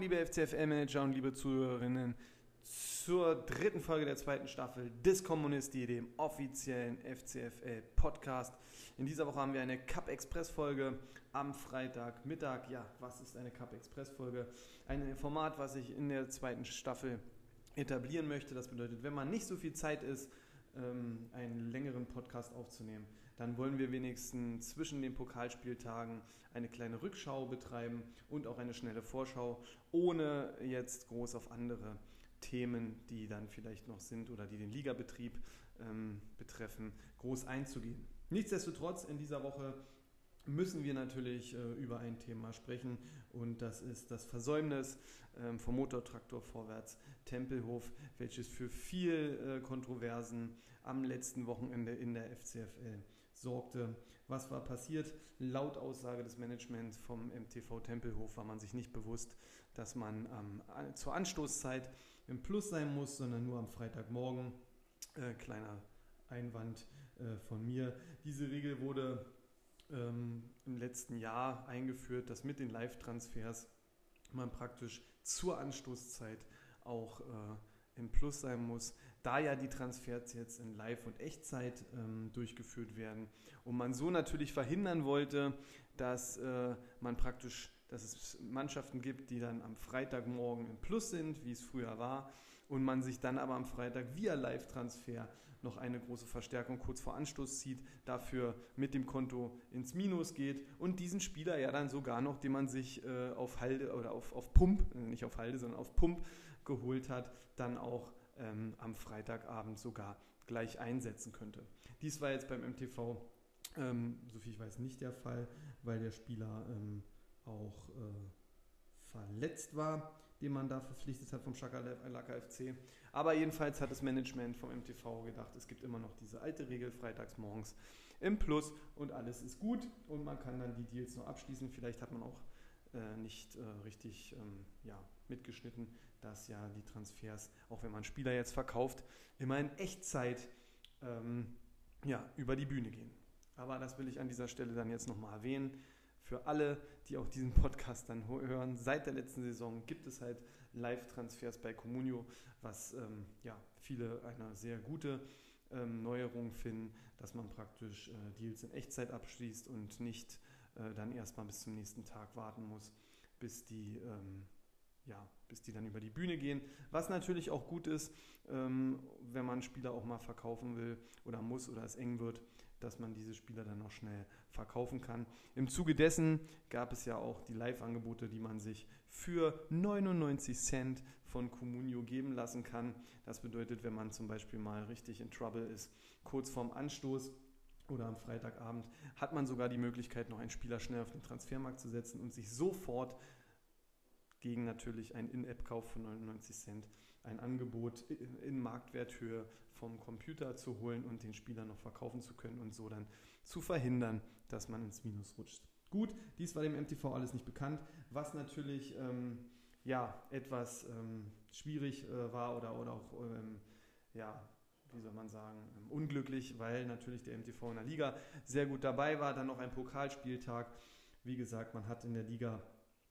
liebe FCFL-Manager und liebe Zuhörerinnen, zur dritten Folge der zweiten Staffel des Kommunisti, dem offiziellen FCFL-Podcast. In dieser Woche haben wir eine Cup Express-Folge am Freitagmittag. Ja, was ist eine Cup Express-Folge? Ein Format, was ich in der zweiten Staffel etablieren möchte. Das bedeutet, wenn man nicht so viel Zeit ist, ähm, einen längeren Podcast aufzunehmen, dann wollen wir wenigstens zwischen den Pokalspieltagen eine kleine Rückschau betreiben und auch eine schnelle Vorschau, ohne jetzt groß auf andere Themen, die dann vielleicht noch sind oder die den Ligabetrieb ähm, betreffen, groß einzugehen. Nichtsdestotrotz in dieser Woche müssen wir natürlich äh, über ein Thema sprechen und das ist das Versäumnis ähm, vom Motortraktor vorwärts Tempelhof, welches für viel äh, Kontroversen am letzten Wochenende in der FCFL sorgte. Was war passiert? Laut Aussage des Managements vom MTV Tempelhof war man sich nicht bewusst, dass man ähm, zur Anstoßzeit im Plus sein muss, sondern nur am Freitagmorgen. Äh, kleiner Einwand äh, von mir. Diese Regel wurde ähm, im letzten Jahr eingeführt, dass mit den Live-Transfers man praktisch zur Anstoßzeit auch äh, im Plus sein muss, da ja die Transfers jetzt in Live- und Echtzeit ähm, durchgeführt werden. Und man so natürlich verhindern wollte, dass äh, man praktisch, dass es Mannschaften gibt, die dann am Freitagmorgen im Plus sind, wie es früher war, und man sich dann aber am Freitag via Live-Transfer noch eine große Verstärkung kurz vor Anstoß zieht, dafür mit dem Konto ins Minus geht und diesen Spieler ja dann sogar noch, den man sich äh, auf Halde oder auf, auf Pump, äh, nicht auf Halde, sondern auf Pump geholt hat, dann auch ähm, am Freitagabend sogar gleich einsetzen könnte. Dies war jetzt beim MTV, ähm, soviel ich weiß, nicht der Fall, weil der Spieler ähm, auch äh, verletzt war den man da verpflichtet hat vom Schakalaka FC. Aber jedenfalls hat das Management vom MTV gedacht, es gibt immer noch diese alte Regel, freitags morgens im Plus und alles ist gut und man kann dann die Deals noch abschließen. Vielleicht hat man auch äh, nicht äh, richtig ähm, ja, mitgeschnitten, dass ja die Transfers, auch wenn man Spieler jetzt verkauft, immer in Echtzeit ähm, ja, über die Bühne gehen. Aber das will ich an dieser Stelle dann jetzt nochmal erwähnen für alle, die auch diesen Podcast dann hören, seit der letzten Saison gibt es halt Live-Transfers bei Comunio, was ähm, ja, viele eine sehr gute ähm, Neuerung finden, dass man praktisch äh, Deals in Echtzeit abschließt und nicht äh, dann erstmal bis zum nächsten Tag warten muss, bis die, ähm, ja, bis die dann über die Bühne gehen. Was natürlich auch gut ist, ähm, wenn man Spieler auch mal verkaufen will oder muss oder es eng wird, dass man diese Spieler dann noch schnell verkaufen kann. Im Zuge dessen gab es ja auch die Live-Angebote, die man sich für 99 Cent von Comunio geben lassen kann. Das bedeutet, wenn man zum Beispiel mal richtig in Trouble ist, kurz vorm Anstoß oder am Freitagabend, hat man sogar die Möglichkeit, noch einen Spieler schnell auf den Transfermarkt zu setzen und sich sofort gegen natürlich einen In-App-Kauf von 99 Cent ein Angebot in Marktwerthöhe vom Computer zu holen und den Spieler noch verkaufen zu können und so dann zu verhindern, dass man ins Minus rutscht. Gut, dies war dem MTV alles nicht bekannt, was natürlich ähm, ja, etwas ähm, schwierig äh, war oder, oder auch, ähm, ja, wie soll man sagen, ähm, unglücklich, weil natürlich der MTV in der Liga sehr gut dabei war. Dann noch ein Pokalspieltag. Wie gesagt, man hat in der Liga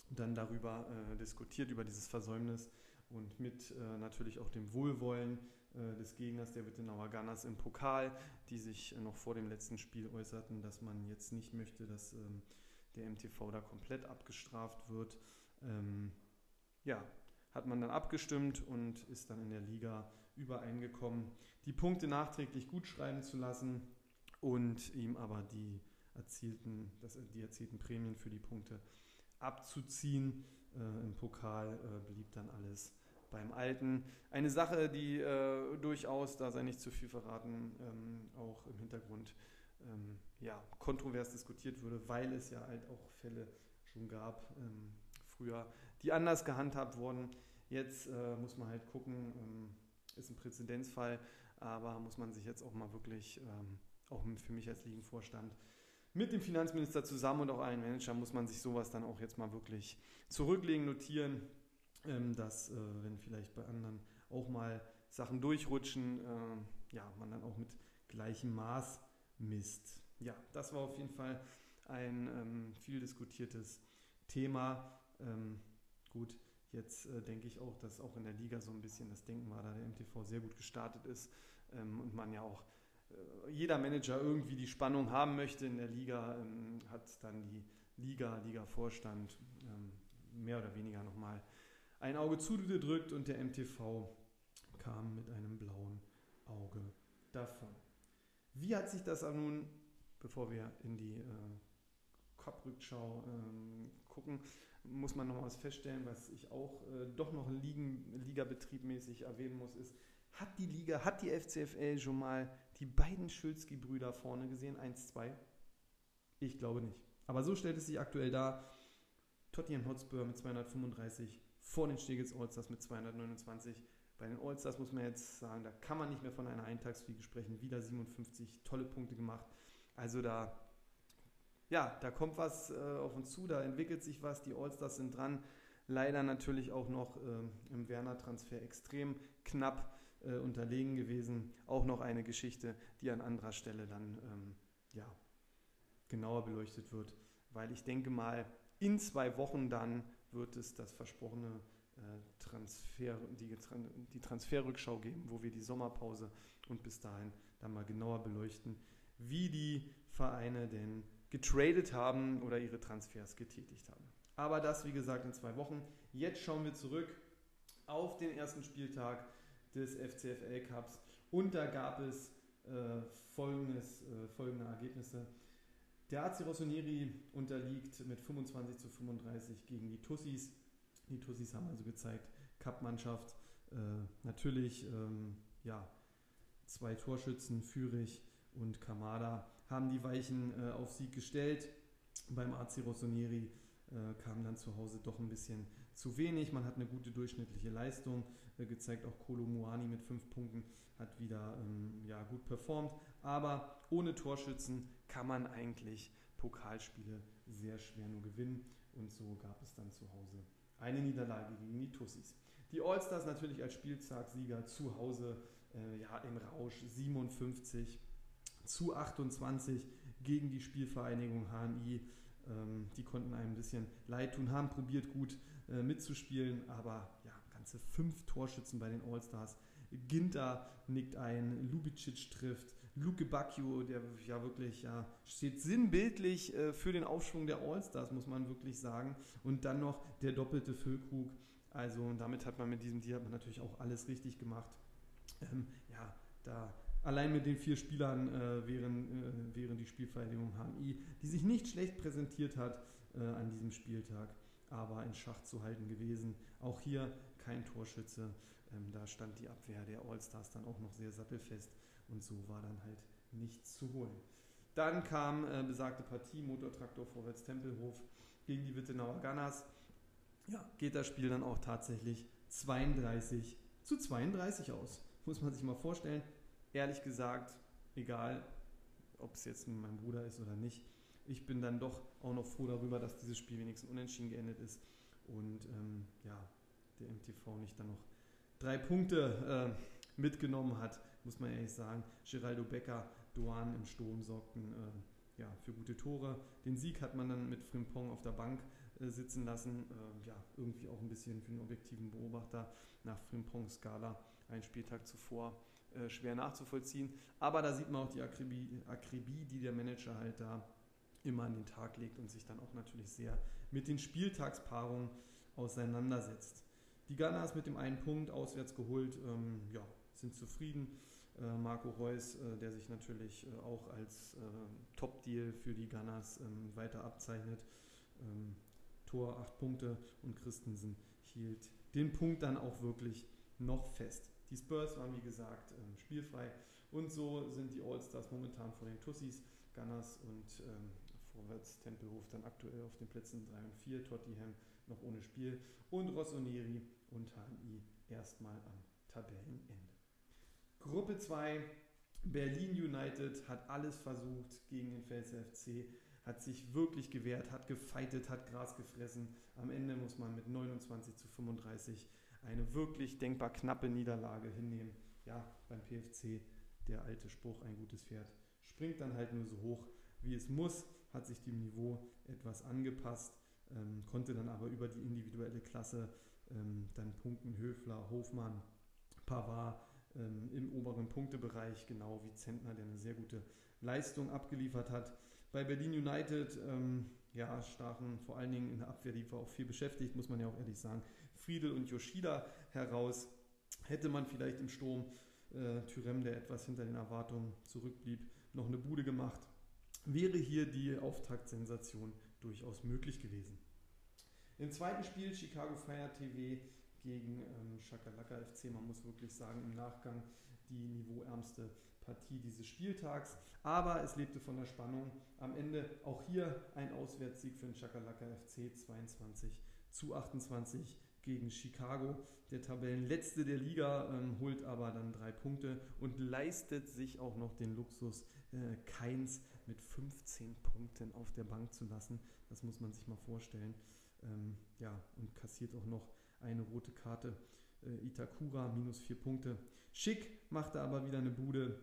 dann darüber äh, diskutiert, über dieses Versäumnis und mit äh, natürlich auch dem Wohlwollen äh, des Gegners, der Wittenauer Gunners im Pokal, die sich noch vor dem letzten Spiel äußerten, dass man jetzt nicht möchte, dass ähm, der MTV da komplett abgestraft wird. Ähm, ja, hat man dann abgestimmt und ist dann in der Liga übereingekommen, die Punkte nachträglich gut schreiben zu lassen und ihm aber die erzielten, das, die erzielten Prämien für die Punkte abzuziehen. Äh, Im Pokal äh, blieb dann alles beim Alten. Eine Sache, die äh, durchaus, da sei nicht zu viel verraten, ähm, auch im Hintergrund ähm, ja, kontrovers diskutiert wurde, weil es ja halt auch Fälle schon gab ähm, früher, die anders gehandhabt wurden. Jetzt äh, muss man halt gucken, ähm, ist ein Präzedenzfall, aber muss man sich jetzt auch mal wirklich, ähm, auch für mich als Ligenvorstand, mit dem Finanzminister zusammen und auch allen Managern muss man sich sowas dann auch jetzt mal wirklich zurücklegen, notieren ähm, dass, äh, wenn vielleicht bei anderen auch mal Sachen durchrutschen, äh, ja, man dann auch mit gleichem Maß misst. Ja, das war auf jeden Fall ein ähm, viel diskutiertes Thema. Ähm, gut, Jetzt äh, denke ich auch, dass auch in der Liga so ein bisschen das Denken war, da der MTV sehr gut gestartet ist und man ja auch jeder Manager irgendwie die Spannung haben möchte in der Liga, ähm, hat dann die Liga, Liga-Vorstand ähm, mehr oder weniger nochmal ein Auge zugedrückt und der MTV kam mit einem blauen Auge davon. Wie hat sich das nun, bevor wir in die äh, Cup-Rückschau ähm, gucken, muss man noch was feststellen, was ich auch äh, doch noch Ligen, Ligabetriebmäßig erwähnen muss, ist, hat die Liga, hat die FCFL schon mal die beiden Schulzki-Brüder vorne gesehen? 1, 2? Ich glaube nicht. Aber so stellt es sich aktuell dar. Tottenham Hotspur mit 235 vor den Stegels Allstars mit 229. Bei den Allstars muss man jetzt sagen, da kann man nicht mehr von einer Eintagsfliege sprechen. Wieder 57 tolle Punkte gemacht. Also da, ja, da kommt was äh, auf uns zu, da entwickelt sich was. Die Allstars sind dran. Leider natürlich auch noch äh, im Werner-Transfer extrem knapp äh, unterlegen gewesen. Auch noch eine Geschichte, die an anderer Stelle dann ähm, ja, genauer beleuchtet wird. Weil ich denke mal, in zwei Wochen dann wird es das versprochene äh, Transfer, die, die Transferrückschau geben, wo wir die Sommerpause und bis dahin dann mal genauer beleuchten, wie die Vereine denn getradet haben oder ihre Transfers getätigt haben. Aber das, wie gesagt, in zwei Wochen. Jetzt schauen wir zurück auf den ersten Spieltag des FCFL Cups und da gab es äh, folgendes, äh, folgende Ergebnisse. Der AC Rossoneri unterliegt mit 25 zu 35 gegen die Tussis. Die Tussis haben also gezeigt, Cup-Mannschaft, äh, natürlich ähm, ja, zwei Torschützen, Fürich und Kamada, haben die Weichen äh, auf Sieg gestellt. Beim AC Rossoneri äh, kam dann zu Hause doch ein bisschen zu wenig. Man hat eine gute durchschnittliche Leistung gezeigt. Auch Kolo Muani mit fünf Punkten hat wieder ähm, ja, gut performt. Aber ohne Torschützen kann man eigentlich Pokalspiele sehr schwer nur gewinnen. Und so gab es dann zu Hause eine Niederlage gegen die Tussis. Die Allstars natürlich als Spieltagssieger zu Hause äh, ja, im Rausch 57 zu 28 gegen die Spielvereinigung HNI. Ähm, die konnten einem ein bisschen leid tun, haben probiert gut äh, mitzuspielen, aber ganze fünf Torschützen bei den Allstars. Ginter nickt ein, Lubicic trifft, Luke Bacchio, der ja wirklich ja, steht sinnbildlich äh, für den Aufschwung der Allstars, muss man wirklich sagen. Und dann noch der doppelte Füllkrug. Also und damit hat man mit diesem Deal natürlich auch alles richtig gemacht. Ähm, ja, da allein mit den vier Spielern äh, wären, äh, wären die Spielvereinigung HMI, die sich nicht schlecht präsentiert hat äh, an diesem Spieltag, aber in Schach zu halten gewesen. Auch hier kein Torschütze. Ähm, da stand die Abwehr der Allstars dann auch noch sehr sattelfest und so war dann halt nichts zu holen. Dann kam äh, besagte Partie Motortraktor Vorwärts Tempelhof gegen die Wittenauer Gunners. Ja, geht das Spiel dann auch tatsächlich 32 zu 32 aus. Muss man sich mal vorstellen. Ehrlich gesagt, egal, ob es jetzt mein Bruder ist oder nicht, ich bin dann doch auch noch froh darüber, dass dieses Spiel wenigstens unentschieden geendet ist und ähm, ja, der MTV nicht dann noch drei Punkte äh, mitgenommen hat muss man ehrlich sagen. Geraldo Becker, Duan im Sturm sorgten äh, ja, für gute Tore. Den Sieg hat man dann mit Frimpong auf der Bank äh, sitzen lassen. Äh, ja, irgendwie auch ein bisschen für den objektiven Beobachter nach Frimpongs Skala einen Spieltag zuvor äh, schwer nachzuvollziehen. Aber da sieht man auch die Akribie, Akribie, die der Manager halt da immer an den Tag legt und sich dann auch natürlich sehr mit den Spieltagspaarungen auseinandersetzt. Die Gunners mit dem einen Punkt auswärts geholt, ähm, ja, sind zufrieden. Äh, Marco Reus, äh, der sich natürlich äh, auch als Top-Deal für die Gunners ähm, weiter abzeichnet. Ähm, Tor 8 Punkte und Christensen hielt den Punkt dann auch wirklich noch fest. Die Spurs waren wie gesagt ähm, spielfrei und so sind die All-Stars momentan vor den Tussis, Gunners und ähm, vorwärts Tempelhof dann aktuell auf den Plätzen 3 und 4, Tottenham noch ohne Spiel und Rossoneri und HNI erstmal am Tabellenende. Gruppe 2, Berlin United hat alles versucht gegen den Pfälzer FC, hat sich wirklich gewehrt, hat gefeitet, hat Gras gefressen. Am Ende muss man mit 29 zu 35 eine wirklich denkbar knappe Niederlage hinnehmen. Ja, beim PFC der alte Spruch, ein gutes Pferd springt dann halt nur so hoch, wie es muss, hat sich dem Niveau etwas angepasst, ähm, konnte dann aber über die individuelle Klasse ähm, dann punkten Höfler, Hofmann, Pavard ähm, im oberen Punktebereich, genau wie Zentner, der eine sehr gute Leistung abgeliefert hat. Bei Berlin United, ähm, ja, stachen vor allen Dingen in der Abwehr, die war auch viel beschäftigt, muss man ja auch ehrlich sagen, Friedel und Yoshida heraus. Hätte man vielleicht im Sturm äh, Thürem, der etwas hinter den Erwartungen zurückblieb, noch eine Bude gemacht, wäre hier die Auftaktsensation durchaus möglich gewesen. Im zweiten Spiel Chicago Fire TV gegen ähm, Shakalaka FC. Man muss wirklich sagen, im Nachgang die niveauärmste Partie dieses Spieltags. Aber es lebte von der Spannung. Am Ende auch hier ein Auswärtssieg für den Shakalaka FC 22 zu 28 gegen Chicago. Der Tabellenletzte der Liga ähm, holt aber dann drei Punkte und leistet sich auch noch den Luxus, äh, Keins mit 15 Punkten auf der Bank zu lassen. Das muss man sich mal vorstellen. Ähm, ja, und kassiert auch noch eine rote Karte. Äh, Itakura minus vier Punkte. Schick machte aber wieder eine Bude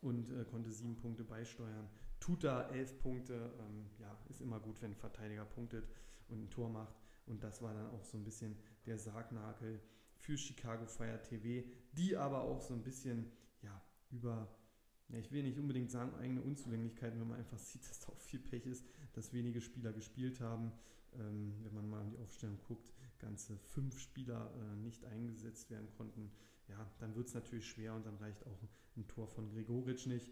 und äh, konnte sieben Punkte beisteuern. Tuta elf Punkte. Ähm, ja, ist immer gut, wenn ein Verteidiger punktet und ein Tor macht. Und das war dann auch so ein bisschen der Sargnagel für Chicago Fire TV, die aber auch so ein bisschen ja, über ja, ich will nicht unbedingt sagen eigene Unzulänglichkeiten, wenn man einfach sieht, dass da auch viel Pech ist, dass wenige Spieler gespielt haben. Ähm, wenn man mal in die Aufstellung guckt, ganze fünf Spieler äh, nicht eingesetzt werden konnten, ja, dann wird es natürlich schwer und dann reicht auch ein Tor von Gregoritsch nicht.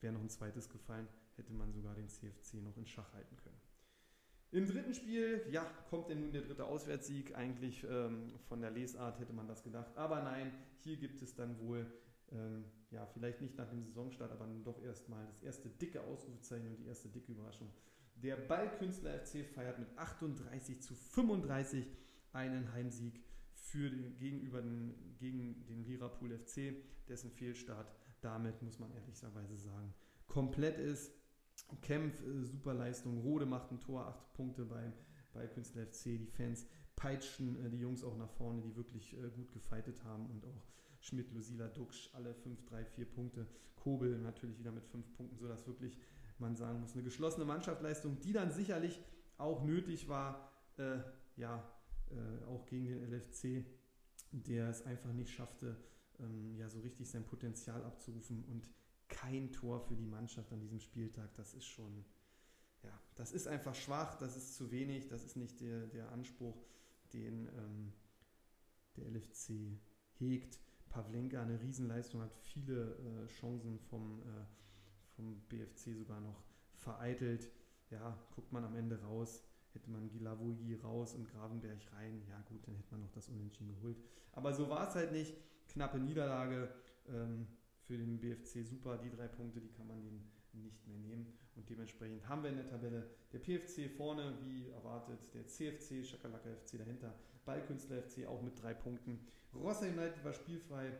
Wäre noch ein zweites gefallen, hätte man sogar den CFC noch in Schach halten können. Im dritten Spiel, ja, kommt denn nun der dritte Auswärtssieg. Eigentlich ähm, von der Lesart hätte man das gedacht. Aber nein, hier gibt es dann wohl ähm, ja, vielleicht nicht nach dem Saisonstart, aber doch erstmal das erste dicke Ausrufezeichen und die erste dicke Überraschung. Der Ballkünstler FC feiert mit 38 zu 35 einen Heimsieg für den, gegenüber den, gegen den Lirapool FC, dessen Fehlstart damit, muss man ehrlicherweise sagen, komplett ist. Kempf, äh, super Leistung. Rode macht ein Tor, 8 Punkte beim Ballkünstler FC. Die Fans peitschen äh, die Jungs auch nach vorne, die wirklich äh, gut gefeitet haben und auch Schmidt, Lusila, Duxch, alle 5, 3, 4 Punkte. Kobel natürlich wieder mit 5 Punkten, sodass wirklich man sagen muss, eine geschlossene Mannschaftsleistung, die dann sicherlich auch nötig war, äh, ja, auch gegen den LFC, der es einfach nicht schaffte, ähm, ja, so richtig sein Potenzial abzurufen und kein Tor für die Mannschaft an diesem Spieltag, das ist schon, ja, das ist einfach schwach, das ist zu wenig, das ist nicht der, der Anspruch, den ähm, der LFC hegt. Pavlenka eine Riesenleistung, hat viele äh, Chancen vom, äh, vom BFC sogar noch vereitelt. Ja, guckt man am Ende raus, hätte man Gilavogi raus und Gravenberg rein, ja gut, dann hätte man noch das Unentschieden geholt. Aber so war es halt nicht. Knappe Niederlage ähm, für den BFC, super, die drei Punkte, die kann man denen nicht mehr nehmen. Und dementsprechend haben wir in der Tabelle der PFC vorne, wie erwartet, der CFC, Schakalaka FC dahinter, Ballkünstler FC auch mit drei Punkten. Rossa United war spielfrei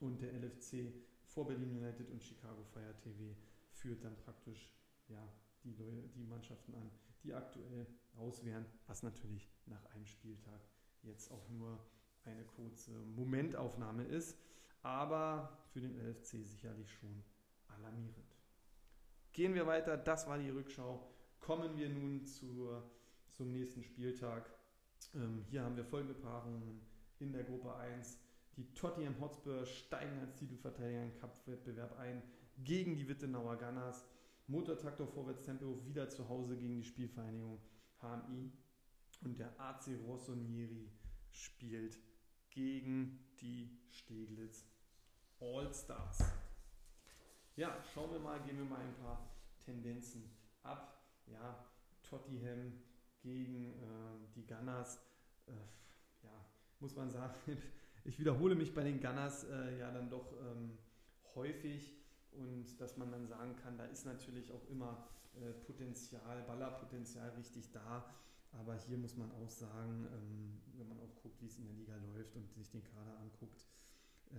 und der LFC vor Berlin United und Chicago Fire TV führt dann praktisch ja, die, die Mannschaften an, die aktuell raus wären, was natürlich nach einem Spieltag jetzt auch nur eine kurze Momentaufnahme ist, aber für den LFC sicherlich schon alarmierend. Gehen wir weiter, das war die Rückschau. Kommen wir nun zur, zum nächsten Spieltag. Ähm, hier haben wir folgende Paarungen in der Gruppe 1. Die Tottenham Hotspur steigen als Titelverteidiger im Cup-Wettbewerb ein gegen die Wittenauer Gunners. Motortraktor Vorwärtstempo wieder zu Hause gegen die Spielvereinigung HMI. Und der AC Rossonieri spielt gegen die Steglitz All-Stars. Ja, schauen wir mal, gehen wir mal ein paar Tendenzen ab. Ja, Tottenham gegen äh, die Gunners. Äh, ja, muss man sagen, ich wiederhole mich bei den Gunners äh, ja dann doch ähm, häufig und dass man dann sagen kann, da ist natürlich auch immer äh, Potenzial, Ballerpotenzial richtig da. Aber hier muss man auch sagen, ähm, wenn man auch guckt, wie es in der Liga läuft und sich den Kader anguckt, äh,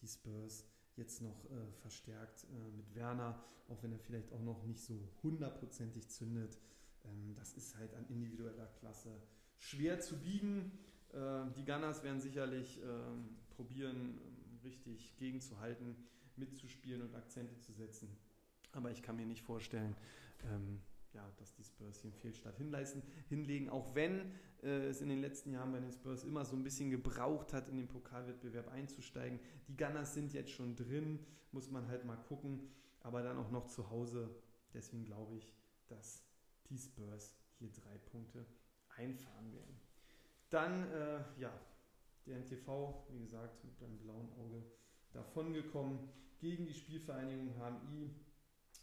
die Spurs jetzt noch äh, verstärkt äh, mit Werner, auch wenn er vielleicht auch noch nicht so hundertprozentig zündet. Ähm, das ist halt an individueller Klasse schwer zu biegen. Äh, die Gunners werden sicherlich ähm, probieren, ähm, richtig gegenzuhalten mitzuspielen und Akzente zu setzen. Aber ich kann mir nicht vorstellen, ähm, ja, dass die Spurs hier einen Fehlstart hinleisten, hinlegen, auch wenn äh, es in den letzten Jahren bei den Spurs immer so ein bisschen gebraucht hat, in den Pokalwettbewerb einzusteigen. Die Gunners sind jetzt schon drin, muss man halt mal gucken, aber dann auch noch zu Hause. Deswegen glaube ich, dass die Spurs hier drei Punkte einfahren werden. Dann, äh, ja, der MTV, wie gesagt, mit einem blauen Auge davongekommen gegen die Spielvereinigung HMI.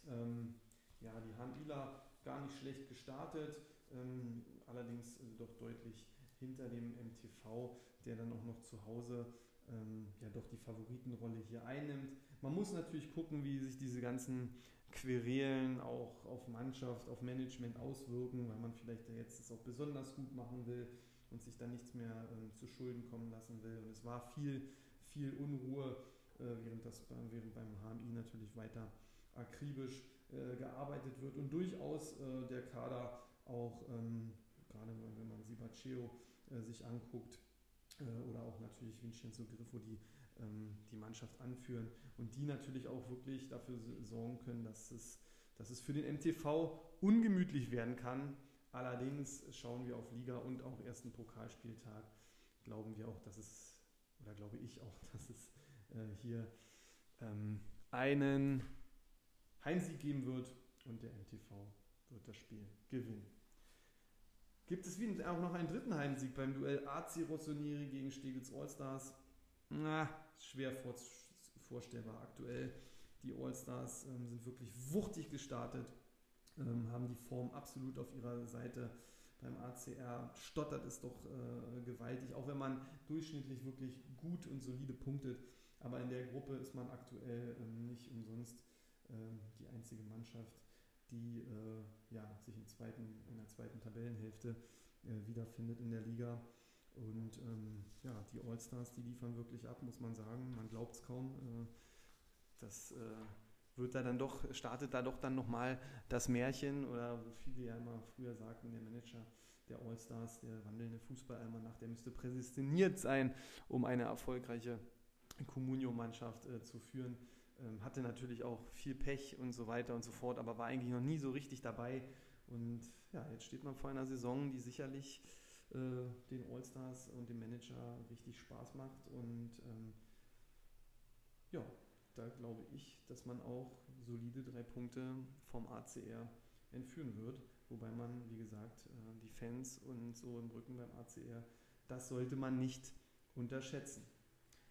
Ähm, ja, die HMIler gar nicht schlecht gestartet, ähm, allerdings äh, doch deutlich hinter dem MTV, der dann auch noch zu Hause ähm, ja doch die Favoritenrolle hier einnimmt. Man muss natürlich gucken, wie sich diese ganzen Querelen auch auf Mannschaft, auf Management auswirken, weil man vielleicht jetzt es auch besonders gut machen will und sich dann nichts mehr ähm, zu Schulden kommen lassen will. Und es war viel, viel Unruhe, äh, während, das, während beim HMI natürlich weiter akribisch äh, gearbeitet wird und durchaus äh, der Kader auch, ähm, gerade wenn man Sibaceo äh, sich anguckt, äh, oder auch natürlich Vincenzo Griffo, die ähm, die Mannschaft anführen und die natürlich auch wirklich dafür sorgen können, dass es, dass es für den MTV ungemütlich werden kann. Allerdings schauen wir auf Liga und auch ersten Pokalspieltag, glauben wir auch, dass es, oder glaube ich auch, dass es äh, hier ähm, einen Heimsieg geben wird und der MTV wird das Spiel gewinnen. Gibt es auch noch einen dritten Heimsieg beim Duell AC Rossoneri gegen Stegels Allstars? Na, schwer vor, vorstellbar aktuell. Die Allstars ähm, sind wirklich wuchtig gestartet, ähm, haben die Form absolut auf ihrer Seite. Beim ACR stottert es doch äh, gewaltig, auch wenn man durchschnittlich wirklich gut und solide punktet. Aber in der Gruppe ist man aktuell ähm, nicht umsonst die einzige Mannschaft, die äh, ja, sich im zweiten, in der zweiten Tabellenhälfte äh, wiederfindet in der Liga. Und ähm, ja, die All-Stars, die liefern wirklich ab, muss man sagen. Man glaubt es kaum. Äh, das äh, wird da dann doch, startet da doch dann nochmal das Märchen oder wo viele ja immer früher sagten, der Manager der All-Stars, der wandelnde Fußballalmanach, der müsste präsentiert sein, um eine erfolgreiche Communio-Mannschaft äh, zu führen. Ähm, hatte natürlich auch viel Pech und so weiter und so fort, aber war eigentlich noch nie so richtig dabei. Und ja, jetzt steht man vor einer Saison, die sicherlich äh, den All-Stars und dem Manager richtig Spaß macht. Und ähm, ja, da glaube ich, dass man auch solide drei Punkte vom ACR entführen wird. Wobei man, wie gesagt, äh, die Fans und so im Rücken beim ACR, das sollte man nicht unterschätzen.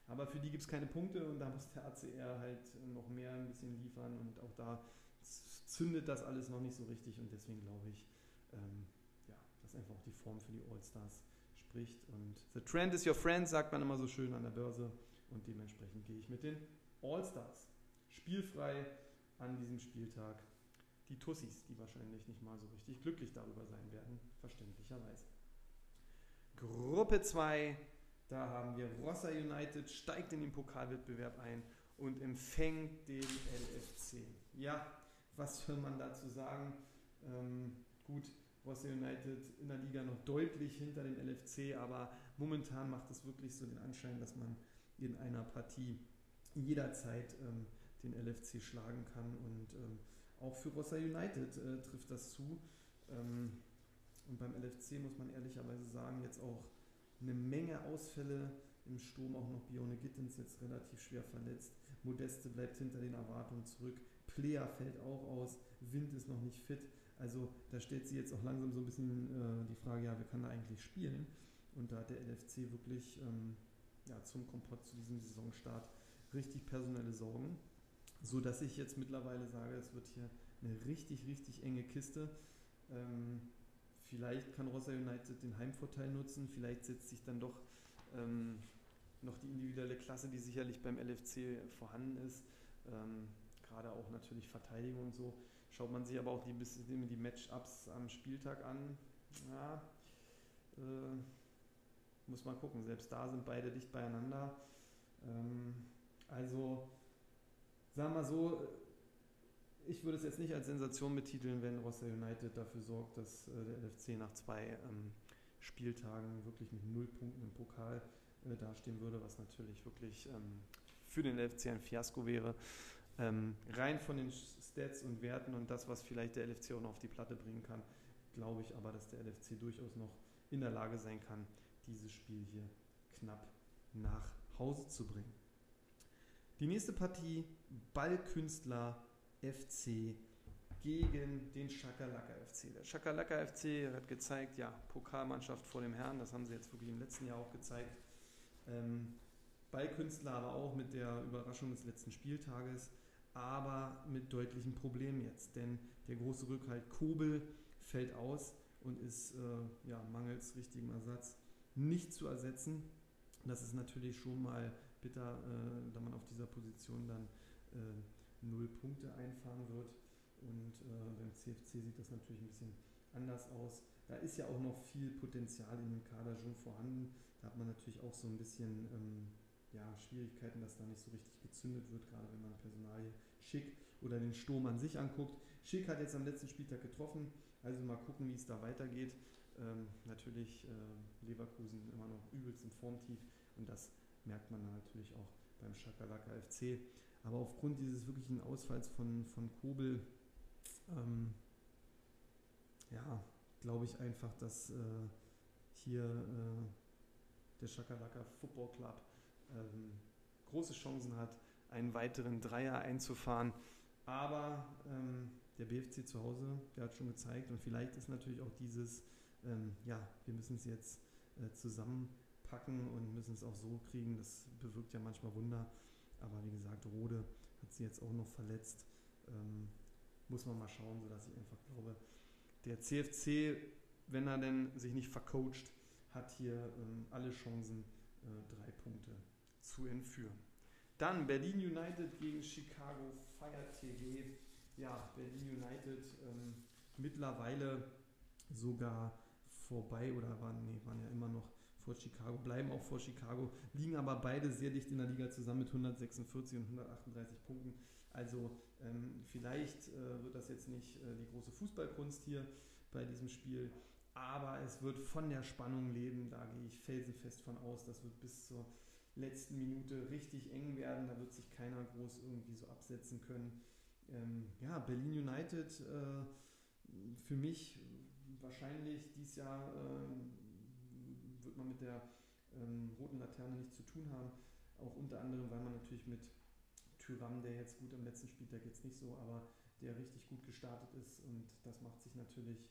Aber für die gibt es keine Punkte und da muss der ACR halt noch mehr ein bisschen liefern und auch da zündet das alles noch nicht so richtig und deswegen glaube ich, ähm, ja, dass einfach auch die Form für die All-Stars spricht. Und the trend is your friend, sagt man immer so schön an der Börse und dementsprechend gehe ich mit den All-Stars. Spielfrei an diesem Spieltag. Die Tussis, die wahrscheinlich nicht mal so richtig glücklich darüber sein werden, verständlicherweise. Gruppe 2 da haben wir Rossa United, steigt in den Pokalwettbewerb ein und empfängt den LFC. Ja, was soll man dazu sagen? Ähm, gut, Rossa United in der Liga noch deutlich hinter dem LFC, aber momentan macht es wirklich so den Anschein, dass man in einer Partie jederzeit ähm, den LFC schlagen kann und ähm, auch für Rossa United äh, trifft das zu. Ähm, und beim LFC muss man ehrlicherweise sagen, jetzt auch eine Menge Ausfälle im Sturm, auch noch Bione Gittens jetzt relativ schwer verletzt. Modeste bleibt hinter den Erwartungen zurück. Player fällt auch aus. Wind ist noch nicht fit. Also da stellt sich jetzt auch langsam so ein bisschen äh, die Frage, ja, wer kann da eigentlich spielen? Und da hat der LFC wirklich ähm, ja, zum Kompott zu diesem Saisonstart richtig personelle Sorgen, so dass ich jetzt mittlerweile sage, es wird hier eine richtig, richtig enge Kiste. Ähm, Vielleicht kann Rossa United den Heimvorteil nutzen, vielleicht setzt sich dann doch ähm, noch die individuelle Klasse, die sicherlich beim LFC vorhanden ist. Ähm, gerade auch natürlich Verteidigung und so. Schaut man sich aber auch die, die Matchups am Spieltag an. Ja, äh, muss man gucken. Selbst da sind beide dicht beieinander. Ähm, also, sagen wir mal so, ich würde es jetzt nicht als Sensation betiteln, wenn Rossa United dafür sorgt, dass äh, der LFC nach zwei ähm, Spieltagen wirklich mit null Punkten im Pokal äh, dastehen würde, was natürlich wirklich ähm, für den LFC ein Fiasko wäre. ähm, rein von den Stats und Werten und das, was vielleicht der LFC auch noch auf die Platte bringen kann, glaube ich aber, dass der LFC durchaus noch in der Lage sein kann, dieses Spiel hier knapp nach Hause zu bringen. Die nächste Partie Ballkünstler FC gegen den Schakalaka FC. Der Schakalaka FC hat gezeigt, ja, Pokalmannschaft vor dem Herrn, das haben sie jetzt wirklich im letzten Jahr auch gezeigt. Ähm, Ballkünstler aber auch mit der Überraschung des letzten Spieltages, aber mit deutlichen Problemen jetzt, denn der große Rückhalt Kobel fällt aus und ist äh, ja, mangels richtigem Ersatz nicht zu ersetzen. Das ist natürlich schon mal bitter, äh, da man auf dieser Position dann äh, null Punkte einfahren wird. Und äh, beim CFC sieht das natürlich ein bisschen anders aus. Da ist ja auch noch viel Potenzial in dem Kader schon vorhanden. Da hat man natürlich auch so ein bisschen ähm, ja, Schwierigkeiten, dass da nicht so richtig gezündet wird, gerade wenn man Personalie Schick oder den Sturm an sich anguckt. Schick hat jetzt am letzten Spieltag getroffen, also mal gucken, wie es da weitergeht. Ähm, natürlich äh, Leverkusen immer noch übelst im Formtief und das merkt man natürlich auch beim Schakalaka FC. Aber aufgrund dieses wirklichen Ausfalls von, von Kobel, ähm, ja, glaube ich einfach, dass äh, hier äh, der Schakalaka Football Club ähm, große Chancen hat, einen weiteren Dreier einzufahren. Aber ähm, der BFC zu Hause, der hat schon gezeigt und vielleicht ist natürlich auch dieses, ähm, ja, wir müssen es jetzt äh, zusammenpacken und müssen es auch so kriegen. Das bewirkt ja manchmal Wunder. Aber wie gesagt, Rode hat sie jetzt auch noch verletzt. Ähm, muss man mal schauen, sodass ich einfach glaube, der CFC, wenn er denn sich nicht vercoacht, hat hier ähm, alle Chancen, äh, drei Punkte zu entführen. Dann Berlin United gegen Chicago Fire TV. Ja, Berlin United ähm, mittlerweile sogar vorbei oder waren, nee, waren ja immer noch vor Chicago, bleiben auch vor Chicago, liegen aber beide sehr dicht in der Liga zusammen mit 146 und 138 Punkten. Also ähm, vielleicht äh, wird das jetzt nicht äh, die große Fußballkunst hier bei diesem Spiel, aber es wird von der Spannung leben, da gehe ich felsenfest von aus. Das wird bis zur letzten Minute richtig eng werden, da wird sich keiner groß irgendwie so absetzen können. Ähm, ja, Berlin United äh, für mich wahrscheinlich dieses Jahr äh, wird man mit der ähm, roten Laterne nichts zu tun haben. Auch unter anderem, weil man natürlich mit Tyram, der jetzt gut am letzten Spieltag jetzt nicht so, aber der richtig gut gestartet ist und das macht sich natürlich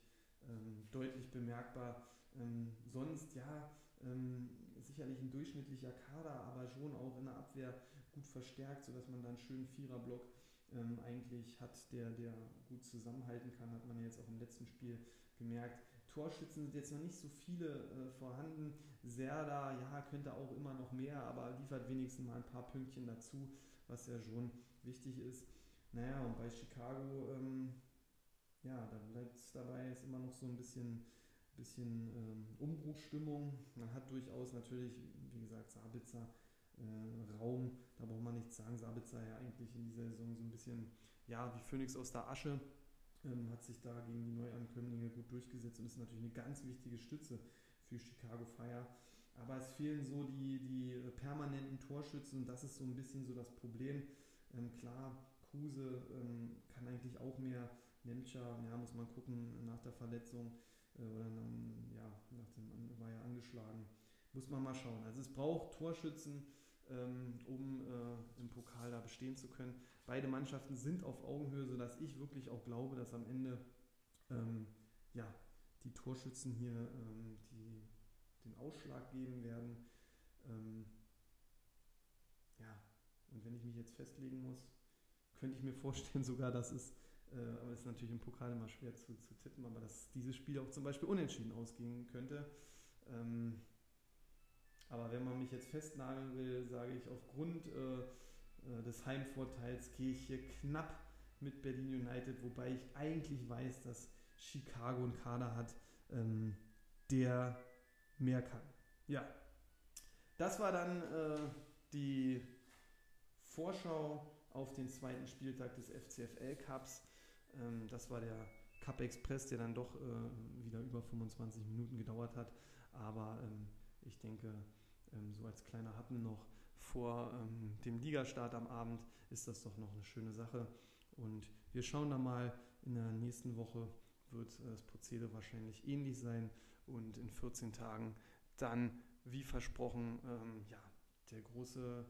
ähm, deutlich bemerkbar. Ähm, sonst, ja, ähm, sicherlich ein durchschnittlicher Kader, aber schon auch in der Abwehr gut verstärkt, sodass man dann einen schönen Viererblock ähm, eigentlich hat, der, der gut zusammenhalten kann, hat man ja jetzt auch im letzten Spiel gemerkt. Torschützen sind jetzt noch nicht so viele äh, vorhanden. Serda, ja, könnte auch immer noch mehr, aber liefert wenigstens mal ein paar Pünktchen dazu, was ja schon wichtig ist. Naja, und bei Chicago, ähm, ja, da bleibt es dabei, ist immer noch so ein bisschen, bisschen ähm, Umbruchstimmung. Man hat durchaus natürlich, wie gesagt, Sabitzer äh, Raum, da braucht man nichts sagen. Sabitzer ja eigentlich in dieser Saison so ein bisschen, ja, wie Phoenix aus der Asche ähm, hat sich da gegen die Neuankömmlinge gut durchgesetzt und ist natürlich eine ganz wichtige Stütze für Chicago Fire. Aber es fehlen so die, die permanenten Torschützen das ist so ein bisschen so das Problem. Ähm, klar, Kruse ähm, kann eigentlich auch mehr. Nemtscher, ja, muss man gucken nach der Verletzung äh, oder ja, nach dem, war ja angeschlagen. Muss man mal schauen. Also es braucht Torschützen, um äh, im Pokal da bestehen zu können. Beide Mannschaften sind auf Augenhöhe, sodass ich wirklich auch glaube, dass am Ende ähm, ja, die Torschützen hier ähm, die, den Ausschlag geben werden. Ähm, ja, und wenn ich mich jetzt festlegen muss, könnte ich mir vorstellen sogar, dass es, äh, aber es ist natürlich im Pokal immer schwer zu, zu, tippen, aber dass dieses Spiel auch zum Beispiel unentschieden ausgehen könnte. Ähm, aber wenn man mich jetzt festnageln will, sage ich aufgrund äh, äh, des Heimvorteils gehe ich hier knapp mit Berlin United, wobei ich eigentlich weiß, dass Chicago einen Kader hat, ähm, der mehr kann. Ja, das war dann äh, die Vorschau auf den zweiten Spieltag des FCFL Cups. Ähm, das war der Cup Express, der dann doch äh, wieder über 25 Minuten gedauert hat. Aber ähm, ich denke, ähm, so als kleiner Happen noch vor ähm, dem Ligastart am Abend ist das doch noch eine schöne Sache. Und wir schauen da mal, in der nächsten Woche wird äh, das Prozedere wahrscheinlich ähnlich sein. Und in 14 Tagen dann, wie versprochen, ähm, ja, der große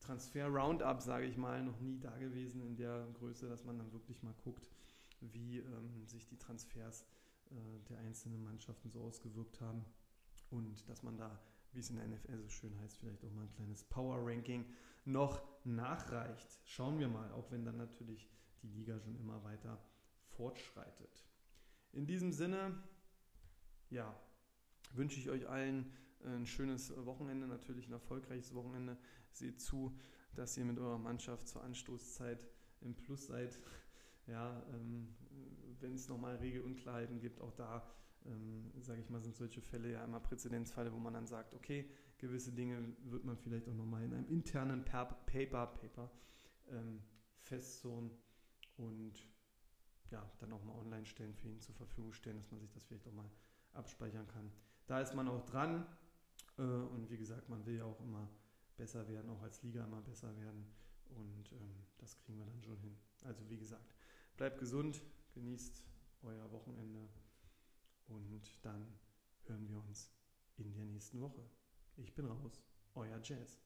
Transfer-Roundup, sage ich mal, noch nie da gewesen in der Größe, dass man dann wirklich mal guckt, wie ähm, sich die Transfers äh, der einzelnen Mannschaften so ausgewirkt haben. Und dass man da, wie es in der NFL so schön heißt, vielleicht auch mal ein kleines Power-Ranking noch nachreicht. Schauen wir mal, auch wenn dann natürlich die Liga schon immer weiter fortschreitet. In diesem Sinne, ja, wünsche ich euch allen ein schönes Wochenende, natürlich ein erfolgreiches Wochenende. Seht zu, dass ihr mit eurer Mannschaft zur Anstoßzeit im Plus seid. Ja, ähm, wenn es nochmal Regelunklarheiten gibt, auch da, ähm, sage ich mal, sind solche Fälle ja immer Präzedenzfälle, wo man dann sagt, okay, gewisse Dinge wird man vielleicht auch nochmal in einem internen Paper, Paper ähm, festzurren und ja, dann auch mal online stellen, für ihn zur Verfügung stellen, dass man sich das vielleicht auch mal abspeichern kann. Da ist man auch dran äh, und wie gesagt, man will ja auch immer besser werden, auch als Liga immer besser werden und ähm, das kriegen wir dann schon hin. Also wie gesagt, bleibt gesund, genießt euer Wochenende und dann hören wir uns in der nächsten Woche. Ich bin raus, euer Jazz.